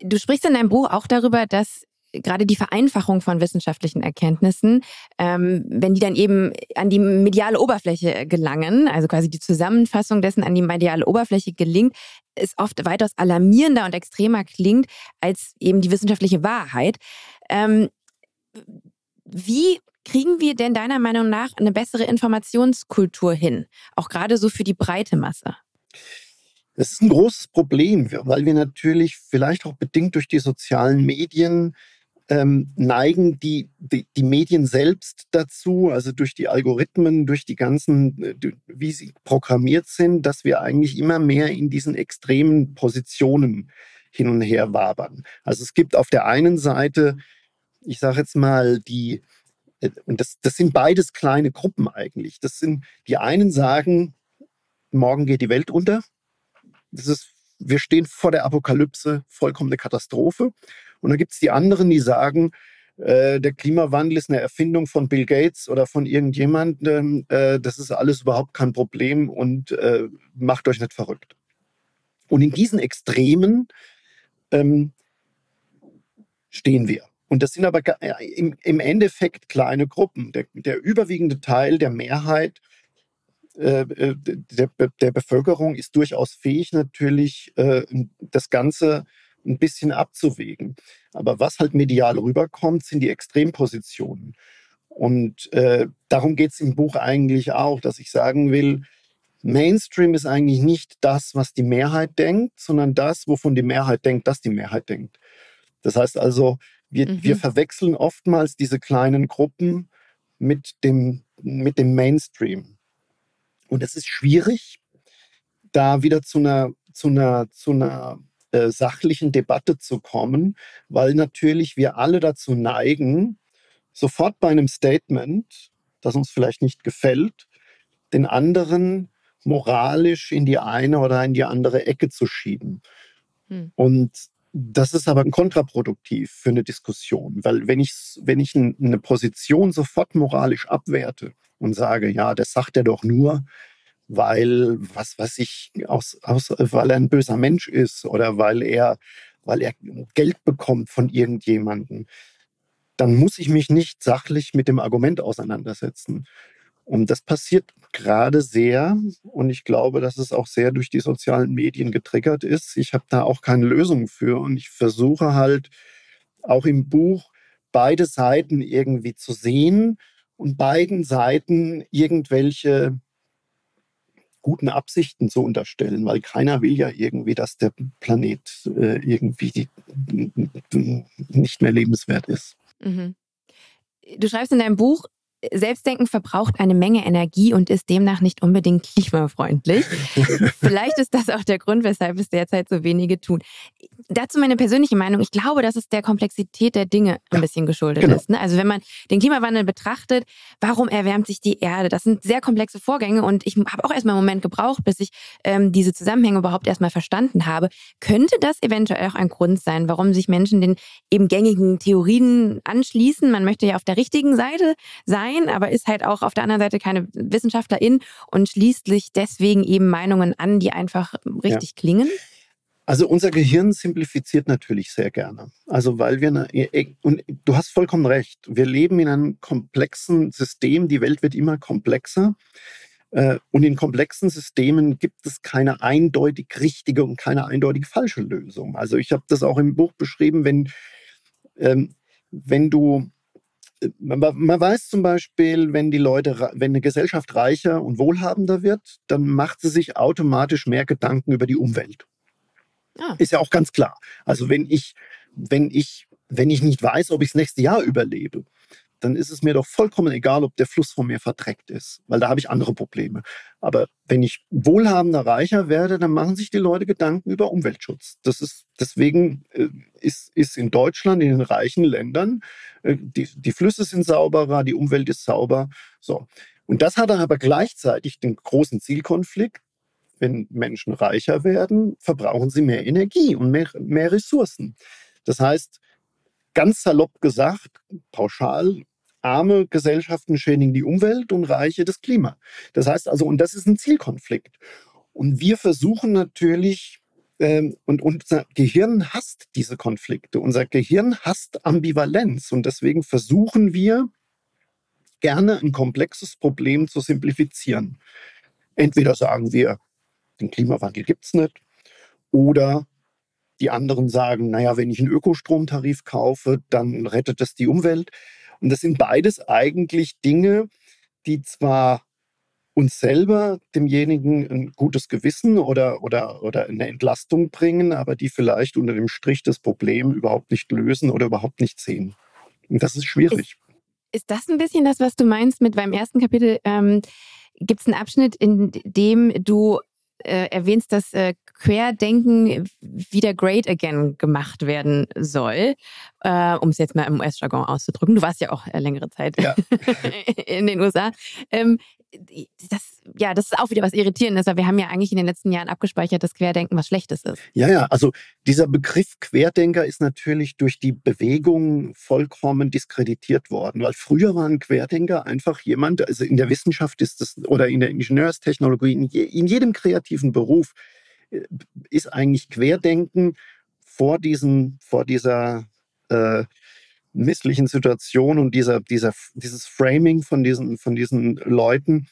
Du sprichst in deinem Buch auch darüber, dass gerade die Vereinfachung von wissenschaftlichen Erkenntnissen, ähm, wenn die dann eben an die mediale Oberfläche gelangen, also quasi die Zusammenfassung dessen an die mediale Oberfläche gelingt, ist oft weitaus alarmierender und extremer klingt als eben die wissenschaftliche Wahrheit. Ähm, wie kriegen wir denn deiner Meinung nach eine bessere Informationskultur hin? Auch gerade so für die breite Masse? Das ist ein großes Problem, weil wir natürlich vielleicht auch bedingt durch die sozialen Medien ähm, neigen die, die, die, Medien selbst dazu, also durch die Algorithmen, durch die ganzen, äh, wie sie programmiert sind, dass wir eigentlich immer mehr in diesen extremen Positionen hin und her wabern. Also es gibt auf der einen Seite, ich sage jetzt mal, die, äh, und das, das sind beides kleine Gruppen eigentlich. Das sind, die einen sagen, morgen geht die Welt unter. Das ist, wir stehen vor der Apokalypse, vollkommene Katastrophe. Und dann gibt es die anderen, die sagen, äh, der Klimawandel ist eine Erfindung von Bill Gates oder von irgendjemandem. Äh, das ist alles überhaupt kein Problem und äh, macht euch nicht verrückt. Und in diesen Extremen ähm, stehen wir. Und das sind aber im, Endeffekt kleine Gruppen. Der, der, überwiegende Teil der Mehrheit äh, äh, der, der, Bevölkerung ist durchaus fähig, natürlich äh, das Ganze ein bisschen abzuwägen. Aber was halt medial rüberkommt, sind die Extrempositionen. Und äh, darum geht es im Buch eigentlich auch, dass ich sagen will, Mainstream ist eigentlich nicht das, was die Mehrheit denkt, sondern das, wovon die Mehrheit denkt, dass die Mehrheit denkt. Das heißt also, wir, mhm. wir verwechseln oftmals diese kleinen Gruppen mit dem, mit dem Mainstream. Und es ist schwierig, da wieder zu einer, zu einer, zu einer äh, sachlichen Debatte zu kommen, weil natürlich wir alle dazu neigen, sofort bei einem Statement, das uns vielleicht nicht gefällt, den anderen moralisch in die eine oder in die andere Ecke zu schieben. Hm. Und das ist aber kontraproduktiv für eine Diskussion, weil wenn ich, wenn ich eine Position sofort moralisch abwerte und sage, ja, das sagt er doch nur, weil, was weiß ich, aus, aus, weil er ein böser Mensch ist oder weil er, weil er Geld bekommt von irgendjemandem, dann muss ich mich nicht sachlich mit dem Argument auseinandersetzen. Und das passiert gerade sehr und ich glaube, dass es auch sehr durch die sozialen Medien getriggert ist. Ich habe da auch keine Lösung für und ich versuche halt auch im Buch beide Seiten irgendwie zu sehen und beiden Seiten irgendwelche guten Absichten zu unterstellen, weil keiner will ja irgendwie, dass der Planet äh, irgendwie nicht mehr lebenswert ist. Mhm. Du schreibst in deinem Buch, Selbstdenken verbraucht eine Menge Energie und ist demnach nicht unbedingt klimafreundlich. *laughs* Vielleicht ist das auch der Grund, weshalb es derzeit so wenige tun. Dazu meine persönliche Meinung. Ich glaube, dass es der Komplexität der Dinge ein bisschen geschuldet genau. ist. Ne? Also wenn man den Klimawandel betrachtet, warum erwärmt sich die Erde? Das sind sehr komplexe Vorgänge und ich habe auch erstmal einen Moment gebraucht, bis ich ähm, diese Zusammenhänge überhaupt erstmal verstanden habe. Könnte das eventuell auch ein Grund sein, warum sich Menschen den eben gängigen Theorien anschließen? Man möchte ja auf der richtigen Seite sein, aber ist halt auch auf der anderen Seite keine Wissenschaftlerin und schließt sich deswegen eben Meinungen an, die einfach richtig ja. klingen? Also unser Gehirn simplifiziert natürlich sehr gerne. Also weil wir, eine, und du hast vollkommen recht, wir leben in einem komplexen System, die Welt wird immer komplexer. Äh, und in komplexen Systemen gibt es keine eindeutig richtige und keine eindeutig falsche Lösung. Also ich habe das auch im Buch beschrieben, wenn, ähm, wenn du, man, man, weiß zum Beispiel, wenn die Leute, wenn eine Gesellschaft reicher und wohlhabender wird, dann macht sie sich automatisch mehr Gedanken über die Umwelt. Ah. Ist ja auch ganz klar. Also wenn ich, wenn ich, wenn ich nicht weiß, ob ich das nächste Jahr überlebe, dann ist es mir doch vollkommen egal, ob der Fluss von mir verdreckt ist, weil da habe ich andere Probleme. Aber wenn ich wohlhabender, reicher werde, dann machen sich die Leute Gedanken über Umweltschutz. Das ist deswegen äh, ist, ist in Deutschland, in den reichen Ländern, äh, die, die Flüsse sind sauberer, die Umwelt ist sauber. So. Und das hat dann aber gleichzeitig den großen Zielkonflikt, wenn Menschen reicher werden, verbrauchen sie mehr Energie und mehr, mehr Ressourcen. Das heißt, ganz salopp gesagt, pauschal, arme Gesellschaften schädigen die Umwelt und reiche das Klima. Das heißt also, und das ist ein Zielkonflikt. Und wir versuchen natürlich, ähm, und unser Gehirn hasst diese Konflikte. Unser Gehirn hasst Ambivalenz. Und deswegen versuchen wir gerne ein komplexes Problem zu simplifizieren. Entweder sagen wir, den Klimawandel gibt es nicht. Oder die anderen sagen, naja, wenn ich einen Ökostromtarif kaufe, dann rettet das die Umwelt. Und das sind beides eigentlich Dinge, die zwar uns selber, demjenigen, ein gutes Gewissen oder, oder, oder eine Entlastung bringen, aber die vielleicht unter dem Strich das Problem überhaupt nicht lösen oder überhaupt nicht sehen. Und das ist schwierig. Ist, ist das ein bisschen das, was du meinst mit beim ersten Kapitel? Ähm, Gibt es einen Abschnitt, in dem du äh, erwähnst, dass äh, Querdenken wieder great again gemacht werden soll, äh, um es jetzt mal im US-Jargon auszudrücken. Du warst ja auch äh, längere Zeit ja. *laughs* in den USA. Ähm, das, ja, das ist auch wieder was Irritierendes, weil wir haben ja eigentlich in den letzten Jahren abgespeichert, dass Querdenken was Schlechtes ist. Ja, ja, also dieser Begriff Querdenker ist natürlich durch die Bewegung vollkommen diskreditiert worden, weil früher waren Querdenker einfach jemand, also in der Wissenschaft ist das oder in der Ingenieurstechnologie, in, je, in jedem kreativen Beruf ist eigentlich Querdenken vor, diesen, vor dieser äh, misslichen Situation und dieser, dieser, dieses Framing von diesen, von diesen Leuten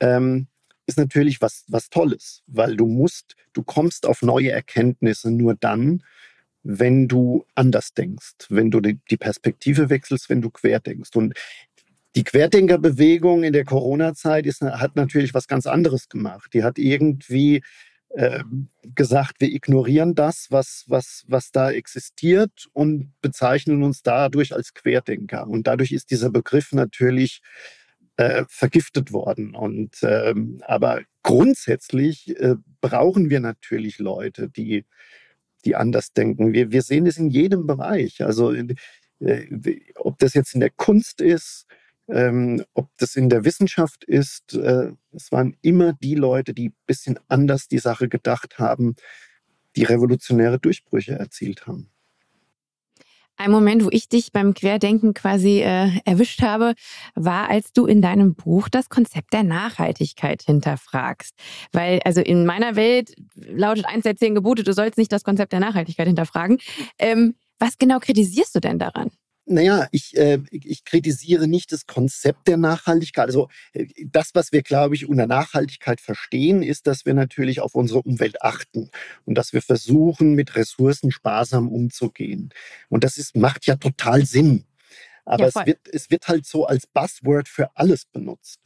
ähm, ist natürlich was, was Tolles, weil du musst, du kommst auf neue Erkenntnisse nur dann, wenn du anders denkst, wenn du die, Perspektive wechselst, wenn du quer denkst. Und die Querdenkerbewegung in der Corona-Zeit hat natürlich was ganz anderes gemacht. Die hat irgendwie äh, gesagt, wir ignorieren das, was, was, was da existiert und bezeichnen uns dadurch als Querdenker. Und dadurch ist dieser Begriff natürlich äh, vergiftet worden. Und, ähm, aber grundsätzlich äh, brauchen wir natürlich Leute, die, die anders denken. Wir, wir sehen es in jedem Bereich. Also äh, ob das jetzt in der Kunst ist, ähm, ob das in der Wissenschaft ist, äh, es waren immer die Leute, die ein bisschen anders die Sache gedacht haben, die revolutionäre Durchbrüche erzielt haben. Ein Moment, wo ich dich beim Querdenken quasi äh, erwischt habe, war, als du in deinem Buch das Konzept der Nachhaltigkeit hinterfragst. Weil, also in meiner Welt lautet eins der zehn Gebote, du sollst nicht das Konzept der Nachhaltigkeit hinterfragen. Ähm, was genau kritisierst du denn daran? Naja, ich, äh, ich kritisiere nicht das Konzept der Nachhaltigkeit. Also äh, das, was wir, glaube ich, unter Nachhaltigkeit verstehen, ist, dass wir natürlich auf unsere Umwelt achten und dass wir versuchen, mit Ressourcen sparsam umzugehen. Und das ist, macht ja total Sinn. Aber ja, es, wird, es wird halt so als Buzzword für alles benutzt.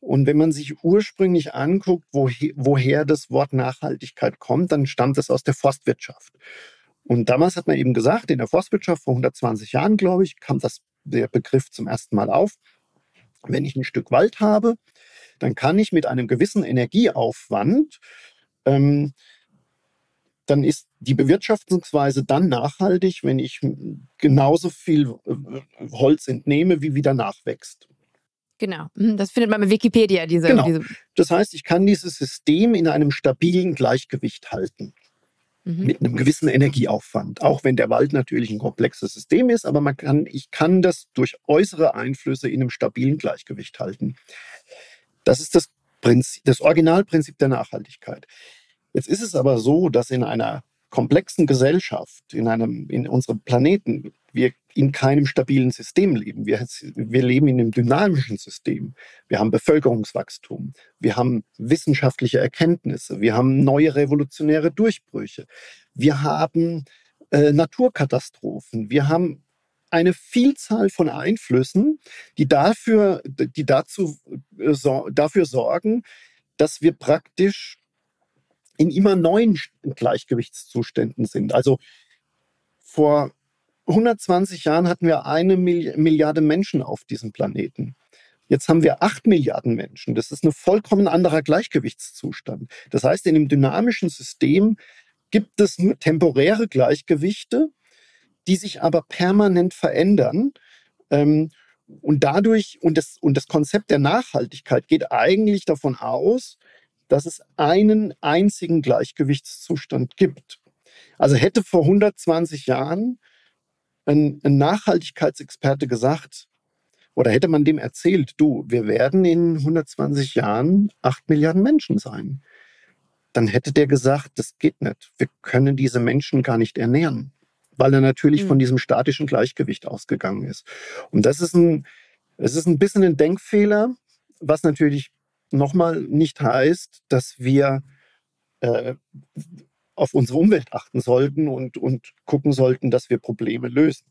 Und wenn man sich ursprünglich anguckt, woher, woher das Wort Nachhaltigkeit kommt, dann stammt es aus der Forstwirtschaft. Und damals hat man eben gesagt, in der Forstwirtschaft vor 120 Jahren, glaube ich, kam das, der Begriff zum ersten Mal auf. Wenn ich ein Stück Wald habe, dann kann ich mit einem gewissen Energieaufwand, ähm, dann ist die Bewirtschaftungsweise dann nachhaltig, wenn ich genauso viel äh, Holz entnehme, wie wieder nachwächst. Genau, mhm, das findet man bei Wikipedia. Diese, genau. Diese das heißt, ich kann dieses System in einem stabilen Gleichgewicht halten. Mhm. Mit einem gewissen Energieaufwand. Auch wenn der Wald natürlich ein komplexes System ist, aber man kann, ich kann das durch äußere Einflüsse in einem stabilen Gleichgewicht halten. Das ist das, Prinzip, das Originalprinzip der Nachhaltigkeit. Jetzt ist es aber so, dass in einer komplexen Gesellschaft, in, einem, in unserem Planeten, wir in keinem stabilen System leben. Wir, wir leben in einem dynamischen System. Wir haben Bevölkerungswachstum, wir haben wissenschaftliche Erkenntnisse, wir haben neue revolutionäre Durchbrüche, wir haben äh, Naturkatastrophen, wir haben eine Vielzahl von Einflüssen, die dafür, die dazu, äh, so, dafür sorgen, dass wir praktisch in immer neuen Gleichgewichtszuständen sind. Also vor 120 Jahren hatten wir eine Milliarde Menschen auf diesem Planeten. Jetzt haben wir acht Milliarden Menschen. Das ist ein vollkommen anderer Gleichgewichtszustand. Das heißt, in einem dynamischen System gibt es temporäre Gleichgewichte, die sich aber permanent verändern. Ähm, und dadurch, und das, und das Konzept der Nachhaltigkeit geht eigentlich davon aus, dass es einen einzigen Gleichgewichtszustand gibt. Also hätte vor 120 Jahren ein, ein Nachhaltigkeitsexperte gesagt, oder hätte man dem erzählt, du, wir werden in 120 Jahren 8 Milliarden Menschen sein, dann hätte der gesagt, das geht nicht. Wir können diese Menschen gar nicht ernähren, weil er natürlich mhm. von diesem statischen Gleichgewicht ausgegangen ist. Und das ist ein, es ist ein bisschen ein Denkfehler, was natürlich nochmal nicht heißt, dass wir äh, auf unsere Umwelt achten sollten und, und gucken sollten, dass wir Probleme lösen.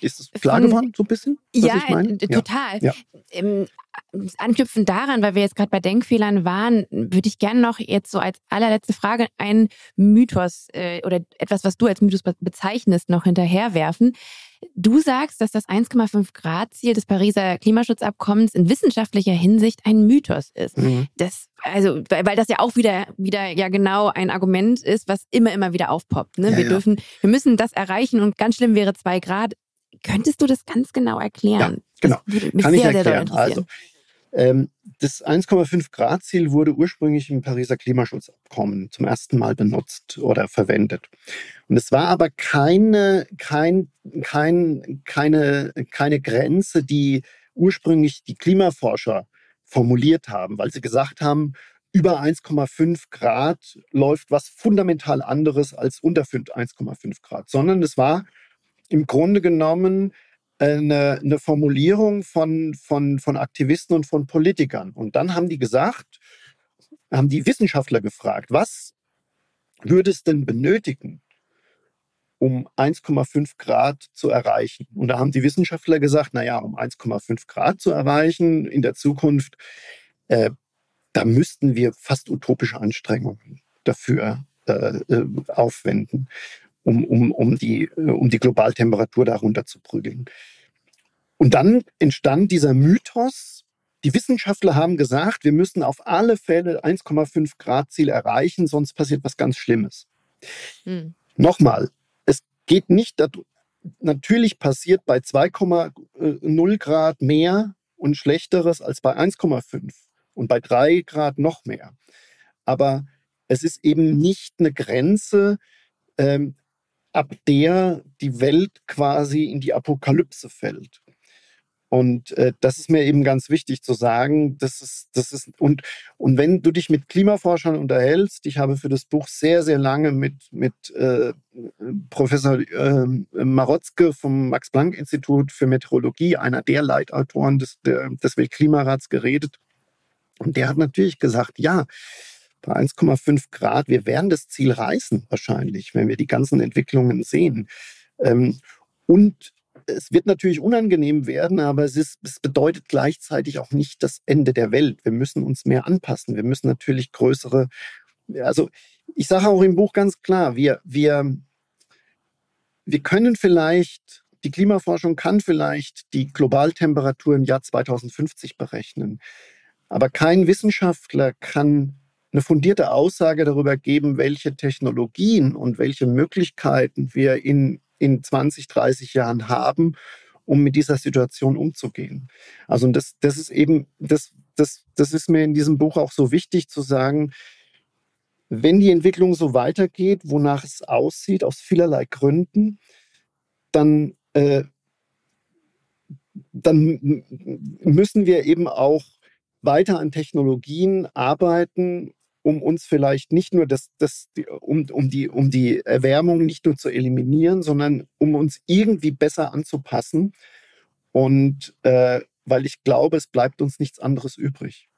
Ist es klar Von, geworden, so ein bisschen? Ja, total. Ja. Ähm, anknüpfend daran, weil wir jetzt gerade bei Denkfehlern waren, würde ich gerne noch jetzt so als allerletzte Frage einen Mythos äh, oder etwas, was du als Mythos bezeichnest, noch hinterherwerfen. Du sagst, dass das 1,5 Grad Ziel des Pariser Klimaschutzabkommens in wissenschaftlicher Hinsicht ein Mythos ist. Mhm. Das, also, weil das ja auch wieder, wieder ja genau ein Argument ist, was immer, immer wieder aufpoppt. Ne? Ja, wir ja. dürfen, wir müssen das erreichen und ganz schlimm wäre zwei Grad. Könntest du das ganz genau erklären? Ja, genau. Kann ich sehr, erklären. Sehr also, das 1,5 Grad Ziel wurde ursprünglich im Pariser Klimaschutzabkommen zum ersten Mal benutzt oder verwendet. Und es war aber keine, kein, kein, keine, keine Grenze, die ursprünglich die Klimaforscher formuliert haben, weil sie gesagt haben, über 1,5 Grad läuft was fundamental anderes als unter 1,5 Grad, sondern es war im Grunde genommen eine, eine Formulierung von, von, von Aktivisten und von Politikern. Und dann haben die gesagt, haben die Wissenschaftler gefragt, was würde es denn benötigen, um 1,5 Grad zu erreichen? Und da haben die Wissenschaftler gesagt, naja, um 1,5 Grad zu erreichen in der Zukunft, äh, da müssten wir fast utopische Anstrengungen dafür äh, äh aufwenden um, um, um, die, äh, um die Globaltemperatur darunter zu prügeln. Und dann entstand dieser Mythos, die Wissenschaftler haben gesagt, wir müssen auf alle Fälle 1,5 Grad Ziel erreichen, sonst passiert was ganz Schlimmes. Hm. Nochmal, es geht nicht, natürlich passiert bei 2,0 Grad mehr und schlechteres als bei 1,5 und bei 3 Grad noch mehr. Aber es ist eben nicht eine Grenze, ähm, ab der die Welt quasi in die Apokalypse fällt. Und äh, das ist mir eben ganz wichtig zu sagen. Das ist, das ist, und, und wenn du dich mit Klimaforschern unterhältst, ich habe für das Buch sehr, sehr lange mit, mit äh, Professor äh, Marotzke vom Max-Planck-Institut für Meteorologie, einer der Leitautoren des, der, des Weltklimarats, geredet. Und der hat natürlich gesagt, ja, bei 1,5 Grad, wir werden das Ziel reißen wahrscheinlich, wenn wir die ganzen Entwicklungen sehen. Ähm, und es wird natürlich unangenehm werden, aber es, ist, es bedeutet gleichzeitig auch nicht das Ende der Welt. Wir müssen uns mehr anpassen. Wir müssen natürlich größere, also ich sage auch im Buch ganz klar, wir, wir, wir können vielleicht die Klimaforschung kann vielleicht die Globaltemperatur im Jahr 2050 berechnen. Aber kein Wissenschaftler kann eine fundierte Aussage darüber geben, welche Technologien und welche Möglichkeiten wir in, in 20, 30 Jahren haben, um mit dieser Situation umzugehen. Also das, das ist eben, das, das, das ist mir in diesem Buch auch so wichtig zu sagen, wenn die Entwicklung so weitergeht, wonach es aussieht, aus vielerlei Gründen, dann, äh, dann müssen wir eben auch weiter an Technologien arbeiten, um uns vielleicht nicht nur das, das, um, um, die, um die Erwärmung nicht nur zu eliminieren, sondern um uns irgendwie besser anzupassen. Und äh, weil ich glaube, es bleibt uns nichts anderes übrig.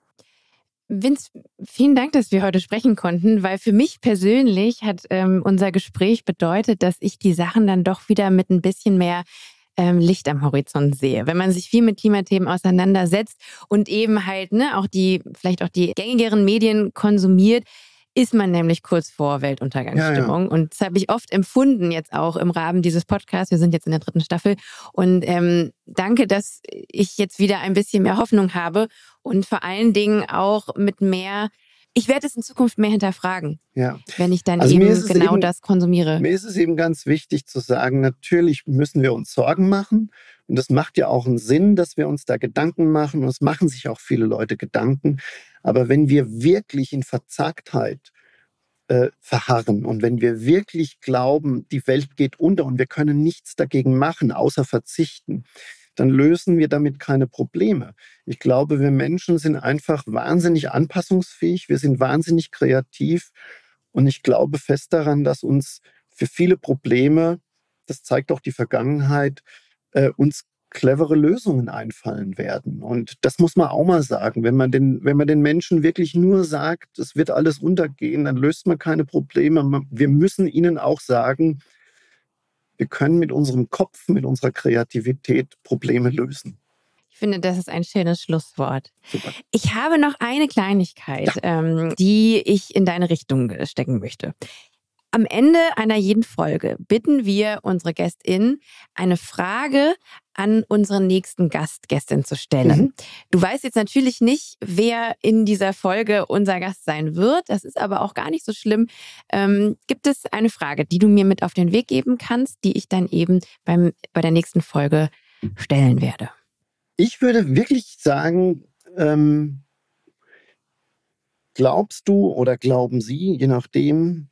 Vince, vielen Dank, dass wir heute sprechen konnten, weil für mich persönlich hat ähm, unser Gespräch bedeutet, dass ich die Sachen dann doch wieder mit ein bisschen mehr ähm, Licht am Horizont sehe. Wenn man sich viel mit Klimathemen auseinandersetzt und eben halt ne, auch die, vielleicht auch die gängigeren Medien konsumiert, ist man nämlich kurz vor Weltuntergangsstimmung. Ja, ja. Und das habe ich oft empfunden, jetzt auch im Rahmen dieses Podcasts. Wir sind jetzt in der dritten Staffel. Und ähm, danke, dass ich jetzt wieder ein bisschen mehr Hoffnung habe und vor allen Dingen auch mit mehr ich werde es in Zukunft mehr hinterfragen, ja. wenn ich dann also eben genau eben, das konsumiere. Mir ist es eben ganz wichtig zu sagen, natürlich müssen wir uns Sorgen machen. Und das macht ja auch einen Sinn, dass wir uns da Gedanken machen. Und es machen sich auch viele Leute Gedanken. Aber wenn wir wirklich in Verzagtheit äh, verharren und wenn wir wirklich glauben, die Welt geht unter und wir können nichts dagegen machen, außer verzichten, dann lösen wir damit keine Probleme. Ich glaube, wir Menschen sind einfach wahnsinnig anpassungsfähig, wir sind wahnsinnig kreativ und ich glaube fest daran, dass uns für viele Probleme, das zeigt auch die Vergangenheit, äh, uns clevere Lösungen einfallen werden. Und das muss man auch mal sagen. Wenn man den, wenn man den Menschen wirklich nur sagt, es wird alles untergehen, dann löst man keine Probleme. Wir müssen ihnen auch sagen, wir können mit unserem Kopf, mit unserer Kreativität Probleme lösen. Ich finde, das ist ein schönes Schlusswort. Super. Ich habe noch eine Kleinigkeit, ja. ähm, die ich in deine Richtung stecken möchte. Am Ende einer jeden Folge bitten wir unsere GästInnen, eine Frage an unseren nächsten Gast, Gästin zu stellen. Mhm. Du weißt jetzt natürlich nicht, wer in dieser Folge unser Gast sein wird. Das ist aber auch gar nicht so schlimm. Ähm, gibt es eine Frage, die du mir mit auf den Weg geben kannst, die ich dann eben beim, bei der nächsten Folge stellen werde? Ich würde wirklich sagen, ähm, glaubst du oder glauben Sie, je nachdem,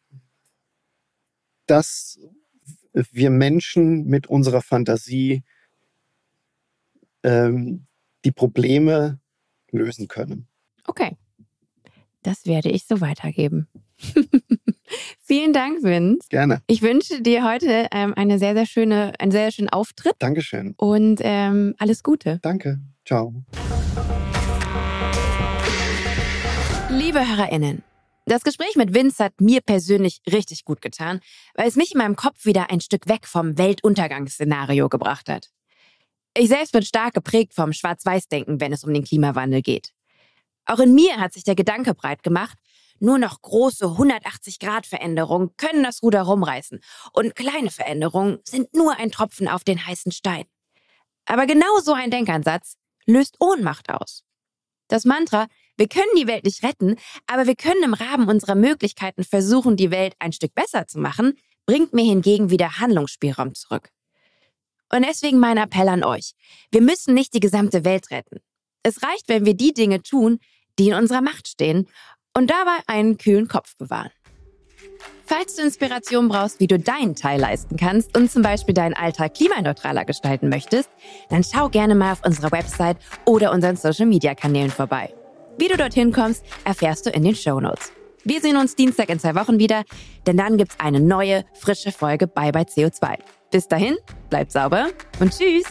dass wir Menschen mit unserer Fantasie ähm, die Probleme lösen können. Okay, das werde ich so weitergeben. *laughs* Vielen Dank, Vince. Gerne. Ich wünsche dir heute ähm, eine sehr, sehr schöne, einen sehr, sehr schönen Auftritt. Dankeschön. Und ähm, alles Gute. Danke. Ciao. Liebe HörerInnen, das Gespräch mit Vince hat mir persönlich richtig gut getan, weil es mich in meinem Kopf wieder ein Stück weg vom Weltuntergangsszenario gebracht hat. Ich selbst bin stark geprägt vom Schwarz-Weiß-Denken, wenn es um den Klimawandel geht. Auch in mir hat sich der Gedanke breit gemacht, nur noch große 180-Grad-Veränderungen können das Ruder rumreißen und kleine Veränderungen sind nur ein Tropfen auf den heißen Stein. Aber genau so ein Denkansatz löst Ohnmacht aus. Das Mantra, wir können die Welt nicht retten, aber wir können im Rahmen unserer Möglichkeiten versuchen, die Welt ein Stück besser zu machen, bringt mir hingegen wieder Handlungsspielraum zurück. Und deswegen mein Appell an euch. Wir müssen nicht die gesamte Welt retten. Es reicht, wenn wir die Dinge tun, die in unserer Macht stehen und dabei einen kühlen Kopf bewahren. Falls du Inspiration brauchst, wie du deinen Teil leisten kannst und zum Beispiel deinen Alltag klimaneutraler gestalten möchtest, dann schau gerne mal auf unserer Website oder unseren Social-Media-Kanälen vorbei. Wie du dorthin kommst, erfährst du in den Show Notes. Wir sehen uns Dienstag in zwei Wochen wieder, denn dann gibt's eine neue, frische Folge Bye Bye CO2. Bis dahin, bleibt sauber und tschüss!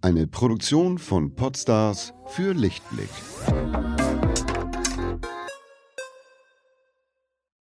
Eine Produktion von Podstars für Lichtblick.